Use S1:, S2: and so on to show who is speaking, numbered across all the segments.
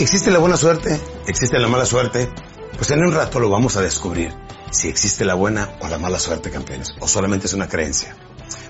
S1: ¿Existe la buena suerte? ¿Existe la mala suerte? Pues en un rato lo vamos a descubrir. Si existe la buena o la mala suerte, campeones. O solamente es una creencia.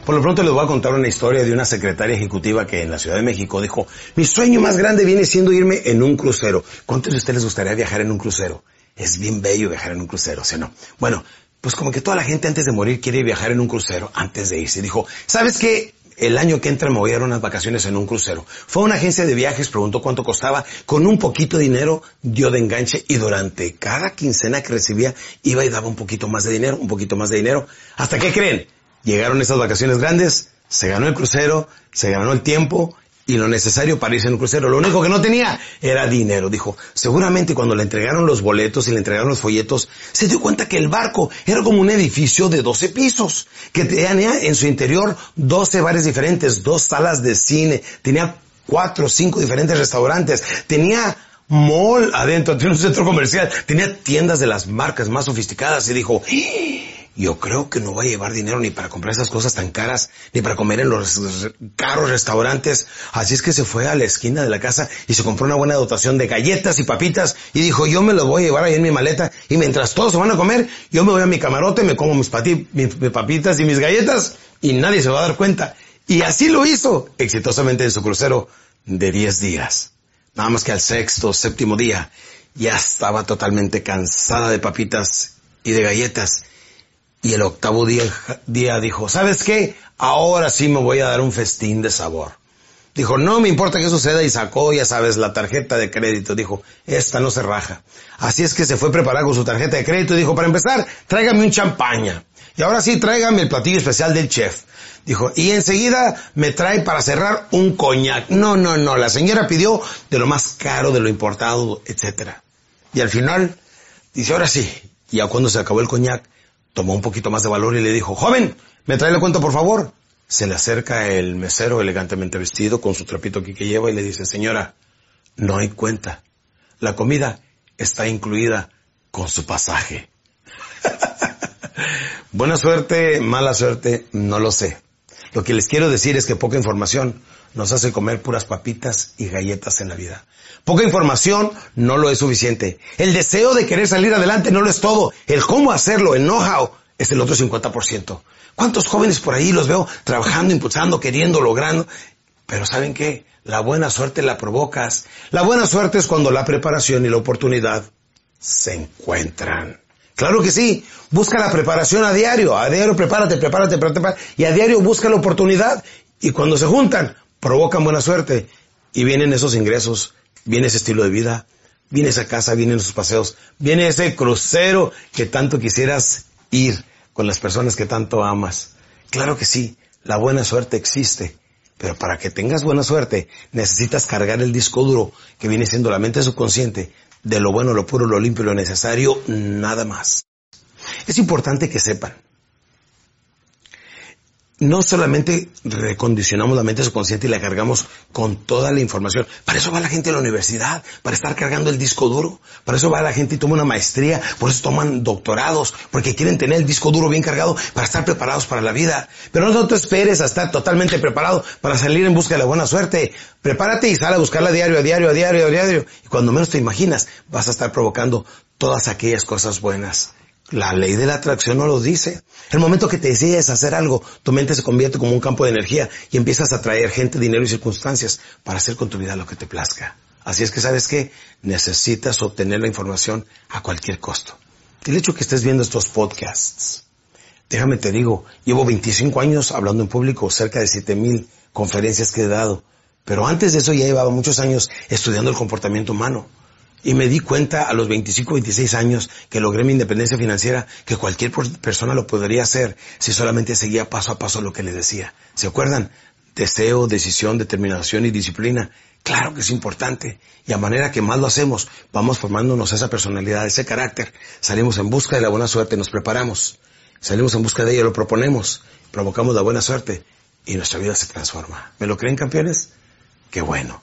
S1: Por lo pronto les voy a contar una historia de una secretaria ejecutiva que en la Ciudad de México dijo, mi sueño más grande viene siendo irme en un crucero. ¿Cuántos de ustedes les gustaría viajar en un crucero? Es bien bello viajar en un crucero, ¿sí o no? Bueno, pues como que toda la gente antes de morir quiere viajar en un crucero antes de irse. Dijo, ¿sabes qué? El año que entra me voy a dar unas vacaciones en un crucero. Fue a una agencia de viajes, preguntó cuánto costaba, con un poquito de dinero dio de enganche y durante cada quincena que recibía iba y daba un poquito más de dinero, un poquito más de dinero. ¿Hasta qué creen? Llegaron esas vacaciones grandes, se ganó el crucero, se ganó el tiempo y lo necesario para irse en un crucero. Lo único que no tenía era dinero. Dijo, seguramente cuando le entregaron los boletos y le entregaron los folletos, se dio cuenta que el barco era como un edificio de 12 pisos, que tenía en su interior 12 bares diferentes, dos salas de cine, tenía cuatro o cinco diferentes restaurantes, tenía mall adentro, tenía un centro comercial, tenía tiendas de las marcas más sofisticadas y dijo, yo creo que no va a llevar dinero ni para comprar esas cosas tan caras, ni para comer en los caros restaurantes. Así es que se fue a la esquina de la casa y se compró una buena dotación de galletas y papitas y dijo, yo me los voy a llevar ahí en mi maleta y mientras todos se van a comer, yo me voy a mi camarote, me como mis, mis, mis papitas y mis galletas y nadie se va a dar cuenta. Y así lo hizo exitosamente en su crucero de 10 días. Nada más que al sexto, séptimo día, ya estaba totalmente cansada de papitas y de galletas y el octavo día, dijo, ¿sabes qué? Ahora sí me voy a dar un festín de sabor. Dijo, no me importa que suceda y sacó, ya sabes, la tarjeta de crédito. Dijo, esta no se raja. Así es que se fue a preparar con su tarjeta de crédito y dijo, para empezar, tráigame un champaña. Y ahora sí, tráigame el platillo especial del chef. Dijo, y enseguida me trae para cerrar un coñac. No, no, no, la señora pidió de lo más caro, de lo importado, etcétera. Y al final, dice, ahora sí. Y ya cuando se acabó el coñac, tomó un poquito más de valor y le dijo, joven, ¿me trae la cuenta por favor? Se le acerca el mesero elegantemente vestido con su trapito aquí que lleva y le dice, señora, no hay cuenta. La comida está incluida con su pasaje. Buena suerte, mala suerte, no lo sé. Lo que les quiero decir es que poca información nos hace comer puras papitas y galletas en la vida. Poca información no lo es suficiente. El deseo de querer salir adelante no lo es todo. El cómo hacerlo, el know-how, es el otro 50%. ¿Cuántos jóvenes por ahí los veo trabajando, impulsando, queriendo, logrando? Pero ¿saben qué? La buena suerte la provocas. La buena suerte es cuando la preparación y la oportunidad se encuentran. Claro que sí. Busca la preparación a diario. A diario prepárate, prepárate, prepárate. Y a diario busca la oportunidad. Y cuando se juntan, provocan buena suerte. Y vienen esos ingresos, viene ese estilo de vida, viene esa casa, vienen esos paseos, viene ese crucero que tanto quisieras ir con las personas que tanto amas. Claro que sí, la buena suerte existe. Pero para que tengas buena suerte, necesitas cargar el disco duro que viene siendo la mente subconsciente de lo bueno, lo puro, lo limpio, lo necesario, nada más. Es importante que sepan. No solamente recondicionamos la mente subconsciente y la cargamos con toda la información. Para eso va la gente a la universidad, para estar cargando el disco duro. Para eso va la gente y toma una maestría, por eso toman doctorados, porque quieren tener el disco duro bien cargado para estar preparados para la vida. Pero no te esperes a estar totalmente preparado para salir en busca de la buena suerte. Prepárate y sal a buscarla diario, a diario, a diario, a diario. Y cuando menos te imaginas, vas a estar provocando todas aquellas cosas buenas. La ley de la atracción no lo dice. El momento que te decides hacer algo, tu mente se convierte como un campo de energía y empiezas a atraer gente, dinero y circunstancias para hacer con tu vida lo que te plazca. Así es que sabes que necesitas obtener la información a cualquier costo. El hecho que estés viendo estos podcasts, déjame te digo, llevo 25 años hablando en público, cerca de 7000 conferencias que he dado, pero antes de eso ya llevaba muchos años estudiando el comportamiento humano. Y me di cuenta a los 25, 26 años que logré mi independencia financiera que cualquier persona lo podría hacer si solamente seguía paso a paso lo que le decía. ¿Se acuerdan? Deseo, decisión, determinación y disciplina. Claro que es importante. Y a manera que más lo hacemos, vamos formándonos esa personalidad, ese carácter. Salimos en busca de la buena suerte, nos preparamos. Salimos en busca de ella, lo proponemos, provocamos la buena suerte y nuestra vida se transforma. ¿Me lo creen campeones? Qué bueno.